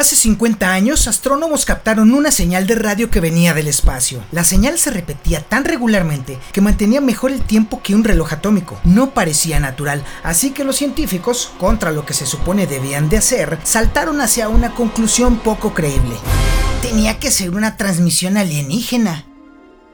Hace 50 años, astrónomos captaron una señal de radio que venía del espacio. La señal se repetía tan regularmente que mantenía mejor el tiempo que un reloj atómico. No parecía natural, así que los científicos, contra lo que se supone debían de hacer, saltaron hacia una conclusión poco creíble. Tenía que ser una transmisión alienígena.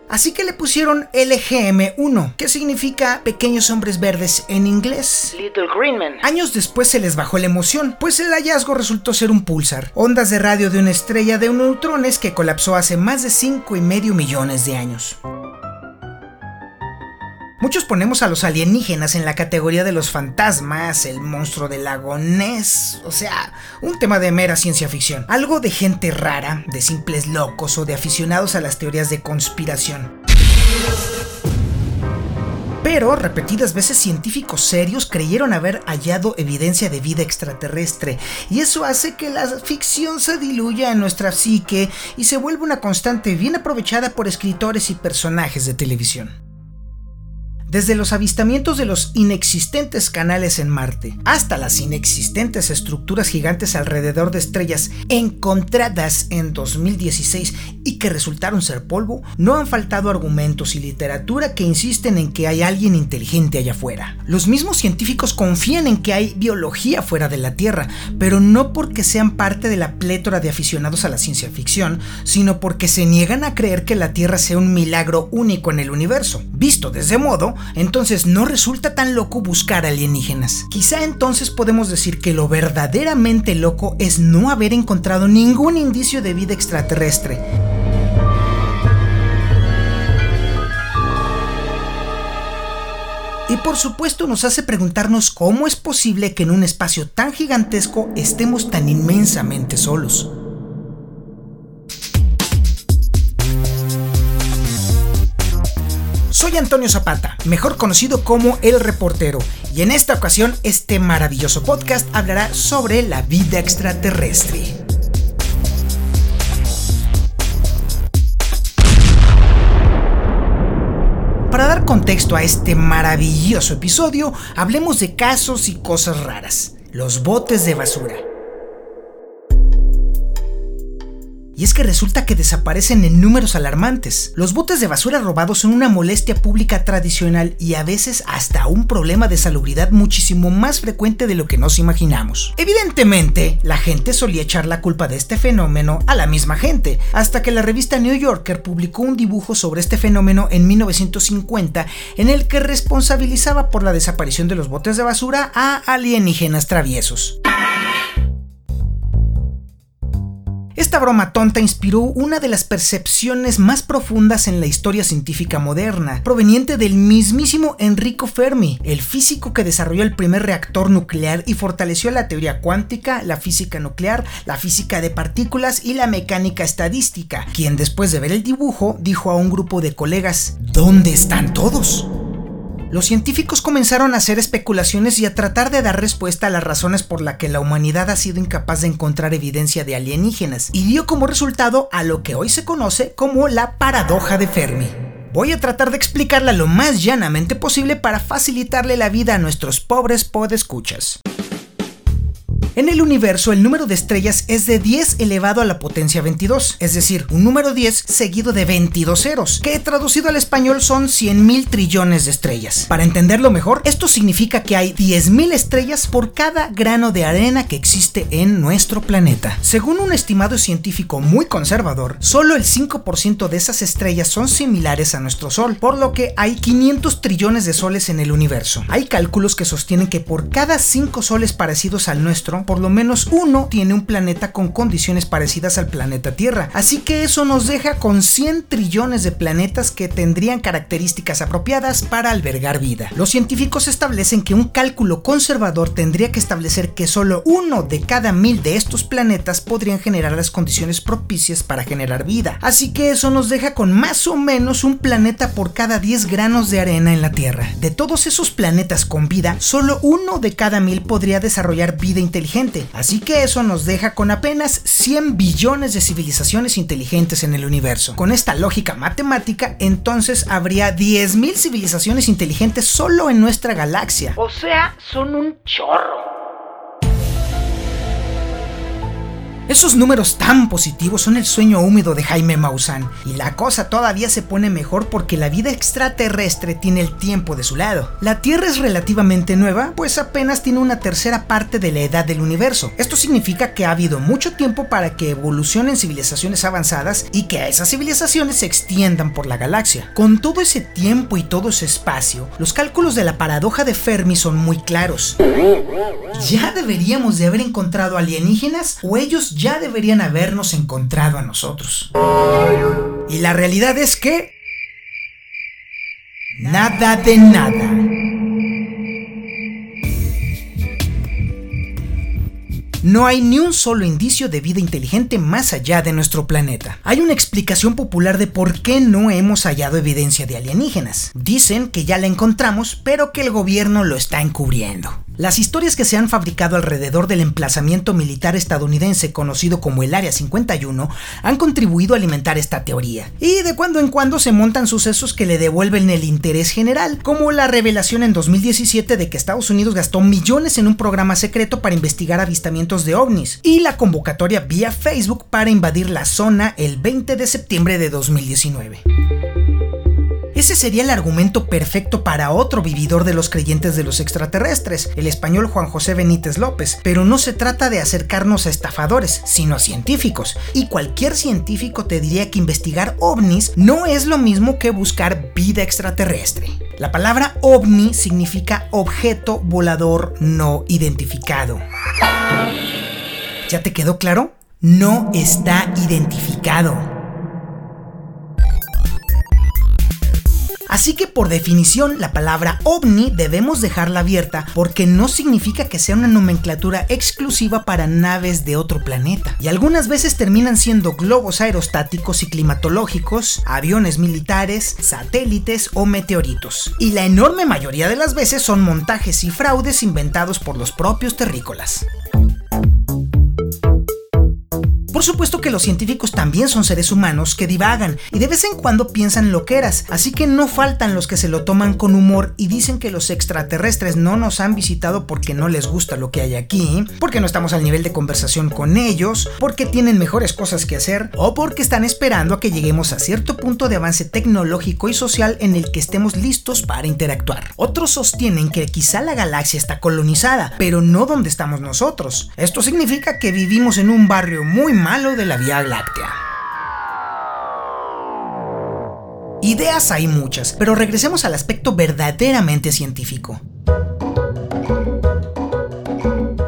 Así que le pusieron LGM1, que significa Pequeños Hombres Verdes en inglés. Little Green Men. Años después se les bajó la emoción, pues el hallazgo resultó ser un pulsar, ondas de radio de una estrella de neutrones que colapsó hace más de 5 y medio millones de años. Muchos ponemos a los alienígenas en la categoría de los fantasmas, el monstruo del lago o sea, un tema de mera ciencia ficción. Algo de gente rara, de simples locos o de aficionados a las teorías de conspiración. Pero repetidas veces científicos serios creyeron haber hallado evidencia de vida extraterrestre, y eso hace que la ficción se diluya en nuestra psique y se vuelva una constante bien aprovechada por escritores y personajes de televisión. Desde los avistamientos de los inexistentes canales en Marte hasta las inexistentes estructuras gigantes alrededor de estrellas encontradas en 2016 y que resultaron ser polvo, no han faltado argumentos y literatura que insisten en que hay alguien inteligente allá afuera. Los mismos científicos confían en que hay biología fuera de la Tierra, pero no porque sean parte de la plétora de aficionados a la ciencia ficción, sino porque se niegan a creer que la Tierra sea un milagro único en el universo. Visto desde modo, entonces no resulta tan loco buscar alienígenas. Quizá entonces podemos decir que lo verdaderamente loco es no haber encontrado ningún indicio de vida extraterrestre. Y por supuesto nos hace preguntarnos cómo es posible que en un espacio tan gigantesco estemos tan inmensamente solos. Soy Antonio Zapata, mejor conocido como El Reportero, y en esta ocasión este maravilloso podcast hablará sobre la vida extraterrestre. Para dar contexto a este maravilloso episodio, hablemos de casos y cosas raras, los botes de basura. Y es que resulta que desaparecen en números alarmantes. Los botes de basura robados son una molestia pública tradicional y a veces hasta un problema de salubridad muchísimo más frecuente de lo que nos imaginamos. Evidentemente, la gente solía echar la culpa de este fenómeno a la misma gente, hasta que la revista New Yorker publicó un dibujo sobre este fenómeno en 1950 en el que responsabilizaba por la desaparición de los botes de basura a alienígenas traviesos. Esta broma tonta inspiró una de las percepciones más profundas en la historia científica moderna, proveniente del mismísimo Enrico Fermi, el físico que desarrolló el primer reactor nuclear y fortaleció la teoría cuántica, la física nuclear, la física de partículas y la mecánica estadística, quien después de ver el dibujo dijo a un grupo de colegas, ¿dónde están todos? Los científicos comenzaron a hacer especulaciones y a tratar de dar respuesta a las razones por las que la humanidad ha sido incapaz de encontrar evidencia de alienígenas, y dio como resultado a lo que hoy se conoce como la paradoja de Fermi. Voy a tratar de explicarla lo más llanamente posible para facilitarle la vida a nuestros pobres podescuchas. En el universo, el número de estrellas es de 10 elevado a la potencia 22, es decir, un número 10 seguido de 22 ceros, que traducido al español son 100 mil trillones de estrellas. Para entenderlo mejor, esto significa que hay 10.000 estrellas por cada grano de arena que existe en nuestro planeta. Según un estimado científico muy conservador, solo el 5% de esas estrellas son similares a nuestro Sol, por lo que hay 500 trillones de soles en el universo. Hay cálculos que sostienen que por cada 5 soles parecidos al nuestro, por lo menos uno tiene un planeta con condiciones parecidas al planeta Tierra. Así que eso nos deja con 100 trillones de planetas que tendrían características apropiadas para albergar vida. Los científicos establecen que un cálculo conservador tendría que establecer que solo uno de cada mil de estos planetas podrían generar las condiciones propicias para generar vida. Así que eso nos deja con más o menos un planeta por cada 10 granos de arena en la Tierra. De todos esos planetas con vida, solo uno de cada mil podría desarrollar vida inteligente Así que eso nos deja con apenas 100 billones de civilizaciones inteligentes en el universo. Con esta lógica matemática, entonces habría 10.000 civilizaciones inteligentes solo en nuestra galaxia. O sea, son un chorro. Esos números tan positivos son el sueño húmedo de Jaime Maussan, y la cosa todavía se pone mejor porque la vida extraterrestre tiene el tiempo de su lado. La Tierra es relativamente nueva, pues apenas tiene una tercera parte de la edad del universo. Esto significa que ha habido mucho tiempo para que evolucionen civilizaciones avanzadas y que a esas civilizaciones se extiendan por la galaxia. Con todo ese tiempo y todo ese espacio, los cálculos de la paradoja de Fermi son muy claros. Ya deberíamos de haber encontrado alienígenas o ellos ya deberían habernos encontrado a nosotros. Y la realidad es que... Nada de nada. no hay ni un solo indicio de vida inteligente más allá de nuestro planeta. Hay una explicación popular de por qué no hemos hallado evidencia de alienígenas. Dicen que ya la encontramos, pero que el gobierno lo está encubriendo. Las historias que se han fabricado alrededor del emplazamiento militar estadounidense conocido como el Área 51 han contribuido a alimentar esta teoría, y de cuando en cuando se montan sucesos que le devuelven el interés general, como la revelación en 2017 de que Estados Unidos gastó millones en un programa secreto para investigar avistamientos de ovnis, y la convocatoria vía Facebook para invadir la zona el 20 de septiembre de 2019. Ese sería el argumento perfecto para otro vividor de los creyentes de los extraterrestres, el español Juan José Benítez López, pero no se trata de acercarnos a estafadores, sino a científicos. Y cualquier científico te diría que investigar ovnis no es lo mismo que buscar vida extraterrestre. La palabra ovni significa objeto volador no identificado. ¿Ya te quedó claro? No está identificado. Así que por definición la palabra ovni debemos dejarla abierta porque no significa que sea una nomenclatura exclusiva para naves de otro planeta. Y algunas veces terminan siendo globos aerostáticos y climatológicos, aviones militares, satélites o meteoritos. Y la enorme mayoría de las veces son montajes y fraudes inventados por los propios terrícolas. Por supuesto que los científicos también son seres humanos que divagan y de vez en cuando piensan loqueras, así que no faltan los que se lo toman con humor y dicen que los extraterrestres no nos han visitado porque no les gusta lo que hay aquí, porque no estamos al nivel de conversación con ellos, porque tienen mejores cosas que hacer o porque están esperando a que lleguemos a cierto punto de avance tecnológico y social en el que estemos listos para interactuar. Otros sostienen que quizá la galaxia está colonizada, pero no donde estamos nosotros. Esto significa que vivimos en un barrio muy malo de la Vía Láctea. Ideas hay muchas, pero regresemos al aspecto verdaderamente científico.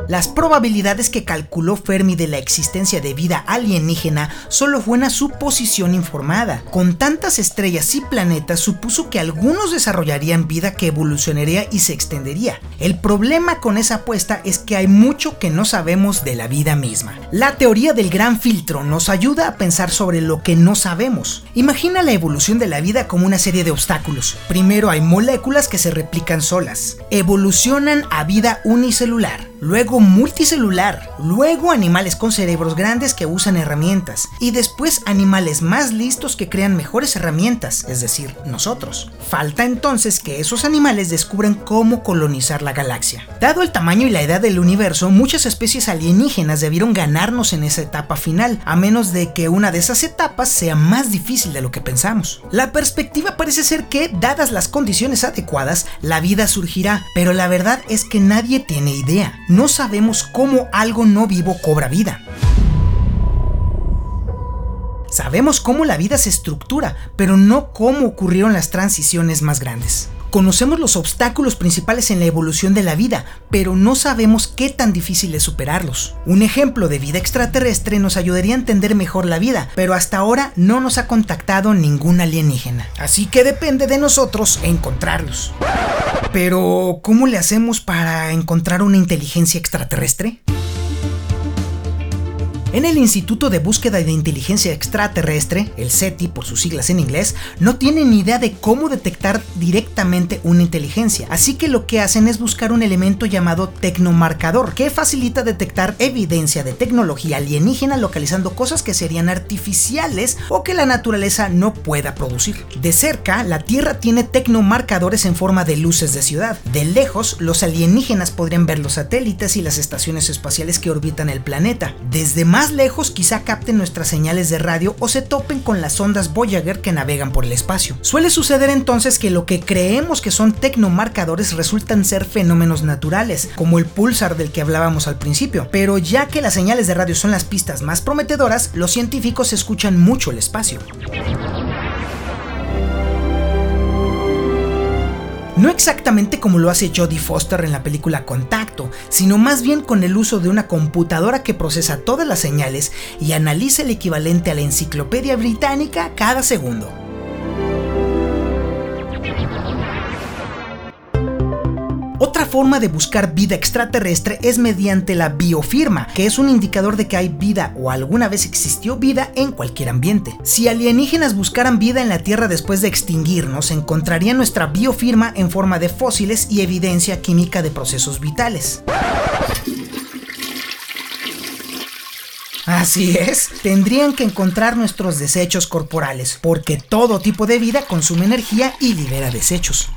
Las probabilidades que calculó Fermi de la existencia de vida alienígena solo fue una suposición informada. Con tantas estrellas y planetas supuso que algunos desarrollarían vida que evolucionaría y se extendería. El problema con esa apuesta es que hay mucho que no sabemos de la vida misma. La teoría del gran filtro nos ayuda a pensar sobre lo que no sabemos. Imagina la evolución de la vida como una serie de obstáculos. Primero hay moléculas que se replican solas. Evolucionan a vida unicelular luego multicelular, luego animales con cerebros grandes que usan herramientas y después animales más listos que crean mejores herramientas, es decir, nosotros. Falta entonces que esos animales descubran cómo colonizar la galaxia. Dado el tamaño y la edad del universo, muchas especies alienígenas debieron ganarnos en esa etapa final, a menos de que una de esas etapas sea más difícil de lo que pensamos. La perspectiva parece ser que, dadas las condiciones adecuadas, la vida surgirá, pero la verdad es que nadie tiene idea no sabemos cómo algo no vivo cobra vida. Sabemos cómo la vida se estructura, pero no cómo ocurrieron las transiciones más grandes. Conocemos los obstáculos principales en la evolución de la vida, pero no sabemos qué tan difícil es superarlos. Un ejemplo de vida extraterrestre nos ayudaría a entender mejor la vida, pero hasta ahora no nos ha contactado ningún alienígena. Así que depende de nosotros encontrarlos. Pero, ¿cómo le hacemos para encontrar una inteligencia extraterrestre? En el Instituto de Búsqueda de Inteligencia Extraterrestre, el SETI por sus siglas en inglés, no tienen ni idea de cómo detectar directamente una inteligencia, así que lo que hacen es buscar un elemento llamado tecnomarcador, que facilita detectar evidencia de tecnología alienígena localizando cosas que serían artificiales o que la naturaleza no pueda producir. De cerca, la Tierra tiene tecnomarcadores en forma de luces de ciudad. De lejos, los alienígenas podrían ver los satélites y las estaciones espaciales que orbitan el planeta. Desde más Lejos quizá capten nuestras señales de radio o se topen con las ondas Voyager que navegan por el espacio. Suele suceder entonces que lo que creemos que son tecnomarcadores resultan ser fenómenos naturales, como el pulsar del que hablábamos al principio, pero ya que las señales de radio son las pistas más prometedoras, los científicos escuchan mucho el espacio. No exactamente como lo hace Jodie Foster en la película Contacto, sino más bien con el uso de una computadora que procesa todas las señales y analiza el equivalente a la enciclopedia británica cada segundo. Otra forma de buscar vida extraterrestre es mediante la biofirma, que es un indicador de que hay vida o alguna vez existió vida en cualquier ambiente. Si alienígenas buscaran vida en la Tierra después de extinguirnos, encontrarían nuestra biofirma en forma de fósiles y evidencia química de procesos vitales. Así es, tendrían que encontrar nuestros desechos corporales, porque todo tipo de vida consume energía y libera desechos.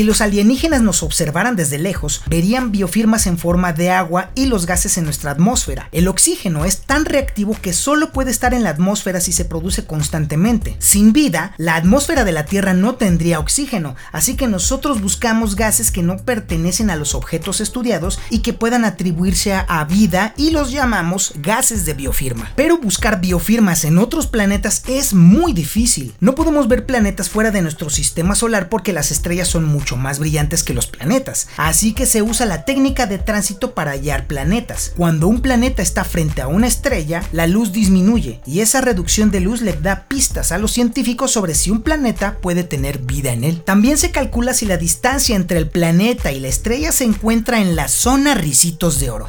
Si los alienígenas nos observaran desde lejos, verían biofirmas en forma de agua y los gases en nuestra atmósfera. El oxígeno es tan reactivo que solo puede estar en la atmósfera si se produce constantemente. Sin vida, la atmósfera de la Tierra no tendría oxígeno, así que nosotros buscamos gases que no pertenecen a los objetos estudiados y que puedan atribuirse a vida y los llamamos gases de biofirma. Pero buscar biofirmas en otros planetas es muy difícil. No podemos ver planetas fuera de nuestro sistema solar porque las estrellas son muy más brillantes que los planetas, así que se usa la técnica de tránsito para hallar planetas. Cuando un planeta está frente a una estrella, la luz disminuye y esa reducción de luz le da pistas a los científicos sobre si un planeta puede tener vida en él. También se calcula si la distancia entre el planeta y la estrella se encuentra en la zona ricitos de oro.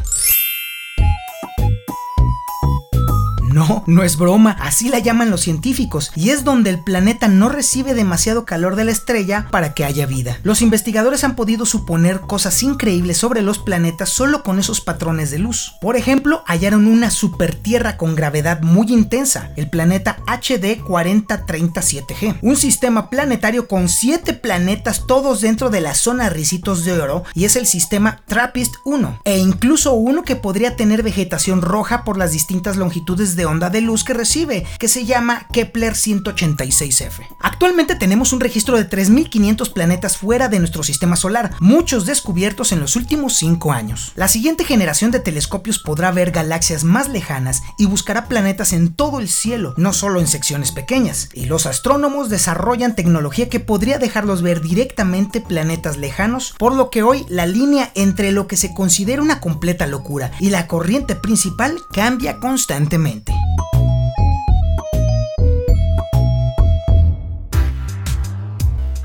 No, no es broma, así la llaman los científicos, y es donde el planeta no recibe demasiado calor de la estrella para que haya vida. Los investigadores han podido suponer cosas increíbles sobre los planetas solo con esos patrones de luz. Por ejemplo, hallaron una supertierra con gravedad muy intensa, el planeta HD 4037G, un sistema planetario con 7 planetas todos dentro de la zona Ricitos de Oro, y es el sistema TRAPPIST 1, e incluso uno que podría tener vegetación roja por las distintas longitudes de onda de luz que recibe, que se llama Kepler 186f. Actualmente tenemos un registro de 3.500 planetas fuera de nuestro sistema solar, muchos descubiertos en los últimos 5 años. La siguiente generación de telescopios podrá ver galaxias más lejanas y buscará planetas en todo el cielo, no solo en secciones pequeñas, y los astrónomos desarrollan tecnología que podría dejarlos ver directamente planetas lejanos, por lo que hoy la línea entre lo que se considera una completa locura y la corriente principal cambia constantemente.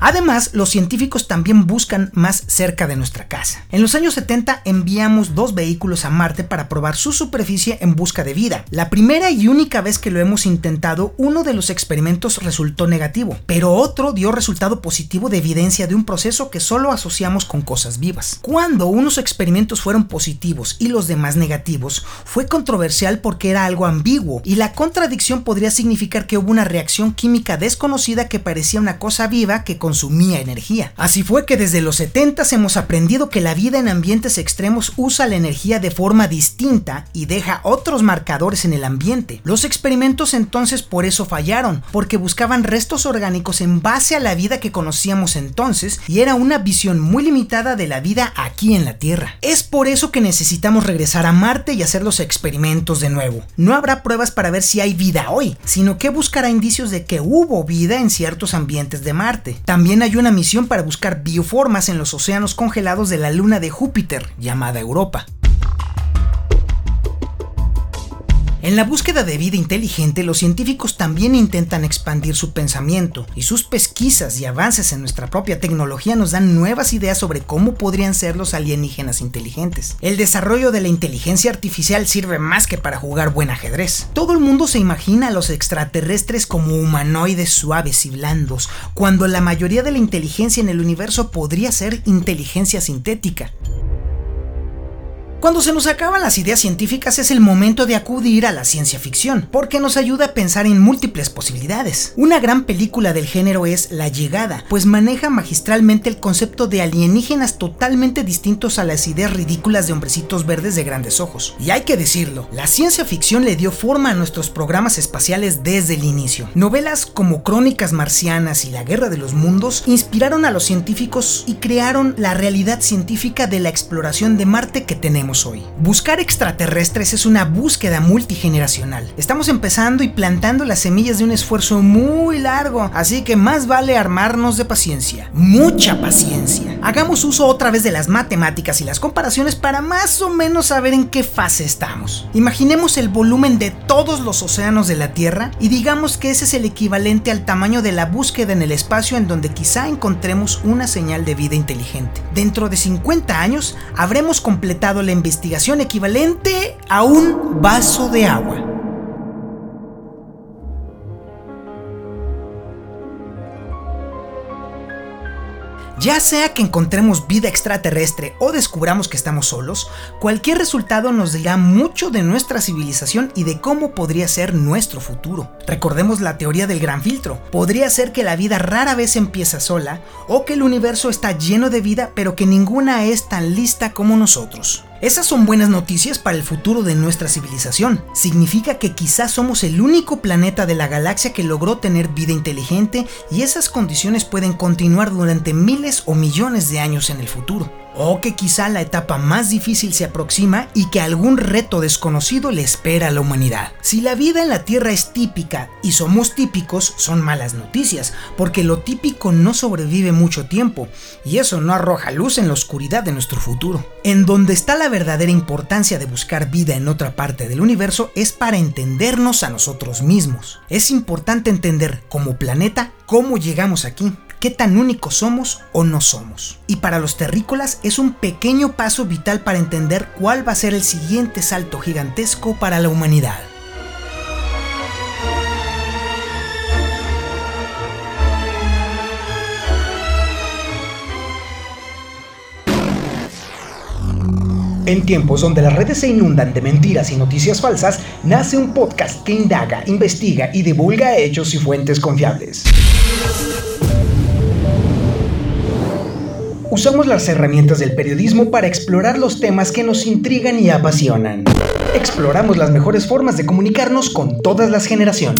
Además, los científicos también buscan más cerca de nuestra casa. En los años 70 enviamos dos vehículos a Marte para probar su superficie en busca de vida. La primera y única vez que lo hemos intentado, uno de los experimentos resultó negativo, pero otro dio resultado positivo de evidencia de un proceso que solo asociamos con cosas vivas. Cuando unos experimentos fueron positivos y los demás negativos, fue controversial porque era algo ambiguo y la contradicción podría significar que hubo una reacción química desconocida que parecía una cosa viva que consumía energía. Así fue que desde los 70 hemos aprendido que la vida en ambientes extremos usa la energía de forma distinta y deja otros marcadores en el ambiente. Los experimentos entonces por eso fallaron, porque buscaban restos orgánicos en base a la vida que conocíamos entonces y era una visión muy limitada de la vida aquí en la Tierra. Es por eso que necesitamos regresar a Marte y hacer los experimentos de nuevo. No habrá pruebas para ver si hay vida hoy, sino que buscará indicios de que hubo vida en ciertos ambientes de Marte. También hay una misión para buscar bioformas en los océanos congelados de la luna de Júpiter, llamada Europa. En la búsqueda de vida inteligente, los científicos también intentan expandir su pensamiento, y sus pesquisas y avances en nuestra propia tecnología nos dan nuevas ideas sobre cómo podrían ser los alienígenas inteligentes. El desarrollo de la inteligencia artificial sirve más que para jugar buen ajedrez. Todo el mundo se imagina a los extraterrestres como humanoides suaves y blandos, cuando la mayoría de la inteligencia en el universo podría ser inteligencia sintética. Cuando se nos acaban las ideas científicas es el momento de acudir a la ciencia ficción, porque nos ayuda a pensar en múltiples posibilidades. Una gran película del género es La llegada, pues maneja magistralmente el concepto de alienígenas totalmente distintos a las ideas ridículas de hombrecitos verdes de grandes ojos. Y hay que decirlo, la ciencia ficción le dio forma a nuestros programas espaciales desde el inicio. Novelas como Crónicas Marcianas y La Guerra de los Mundos inspiraron a los científicos y crearon la realidad científica de la exploración de Marte que hoy. Buscar extraterrestres es una búsqueda multigeneracional. Estamos empezando y plantando las semillas de un esfuerzo muy largo, así que más vale armarnos de paciencia. Mucha paciencia. Hagamos uso otra vez de las matemáticas y las comparaciones para más o menos saber en qué fase estamos. Imaginemos el volumen de todos los océanos de la Tierra y digamos que ese es el equivalente al tamaño de la búsqueda en el espacio en donde quizá encontremos una señal de vida inteligente. Dentro de 50 años habremos completado la investigación equivalente a un vaso de agua. Ya sea que encontremos vida extraterrestre o descubramos que estamos solos, cualquier resultado nos dirá mucho de nuestra civilización y de cómo podría ser nuestro futuro. Recordemos la teoría del gran filtro. Podría ser que la vida rara vez empieza sola o que el universo está lleno de vida pero que ninguna es tan lista como nosotros. Esas son buenas noticias para el futuro de nuestra civilización. Significa que quizás somos el único planeta de la galaxia que logró tener vida inteligente y esas condiciones pueden continuar durante miles o millones de años en el futuro o que quizá la etapa más difícil se aproxima y que algún reto desconocido le espera a la humanidad. Si la vida en la Tierra es típica y somos típicos, son malas noticias, porque lo típico no sobrevive mucho tiempo y eso no arroja luz en la oscuridad de nuestro futuro. En donde está la verdadera importancia de buscar vida en otra parte del universo es para entendernos a nosotros mismos. Es importante entender como planeta cómo llegamos aquí qué tan únicos somos o no somos. Y para los terrícolas es un pequeño paso vital para entender cuál va a ser el siguiente salto gigantesco para la humanidad. En tiempos donde las redes se inundan de mentiras y noticias falsas, nace un podcast que indaga, investiga y divulga hechos y fuentes confiables. Usamos las herramientas del periodismo para explorar los temas que nos intrigan y apasionan. Exploramos las mejores formas de comunicarnos con todas las generaciones.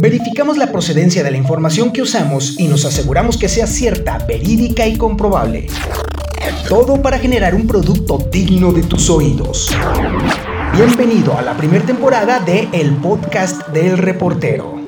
Verificamos la procedencia de la información que usamos y nos aseguramos que sea cierta, verídica y comprobable. Todo para generar un producto digno de tus oídos. Bienvenido a la primera temporada de El Podcast del Reportero.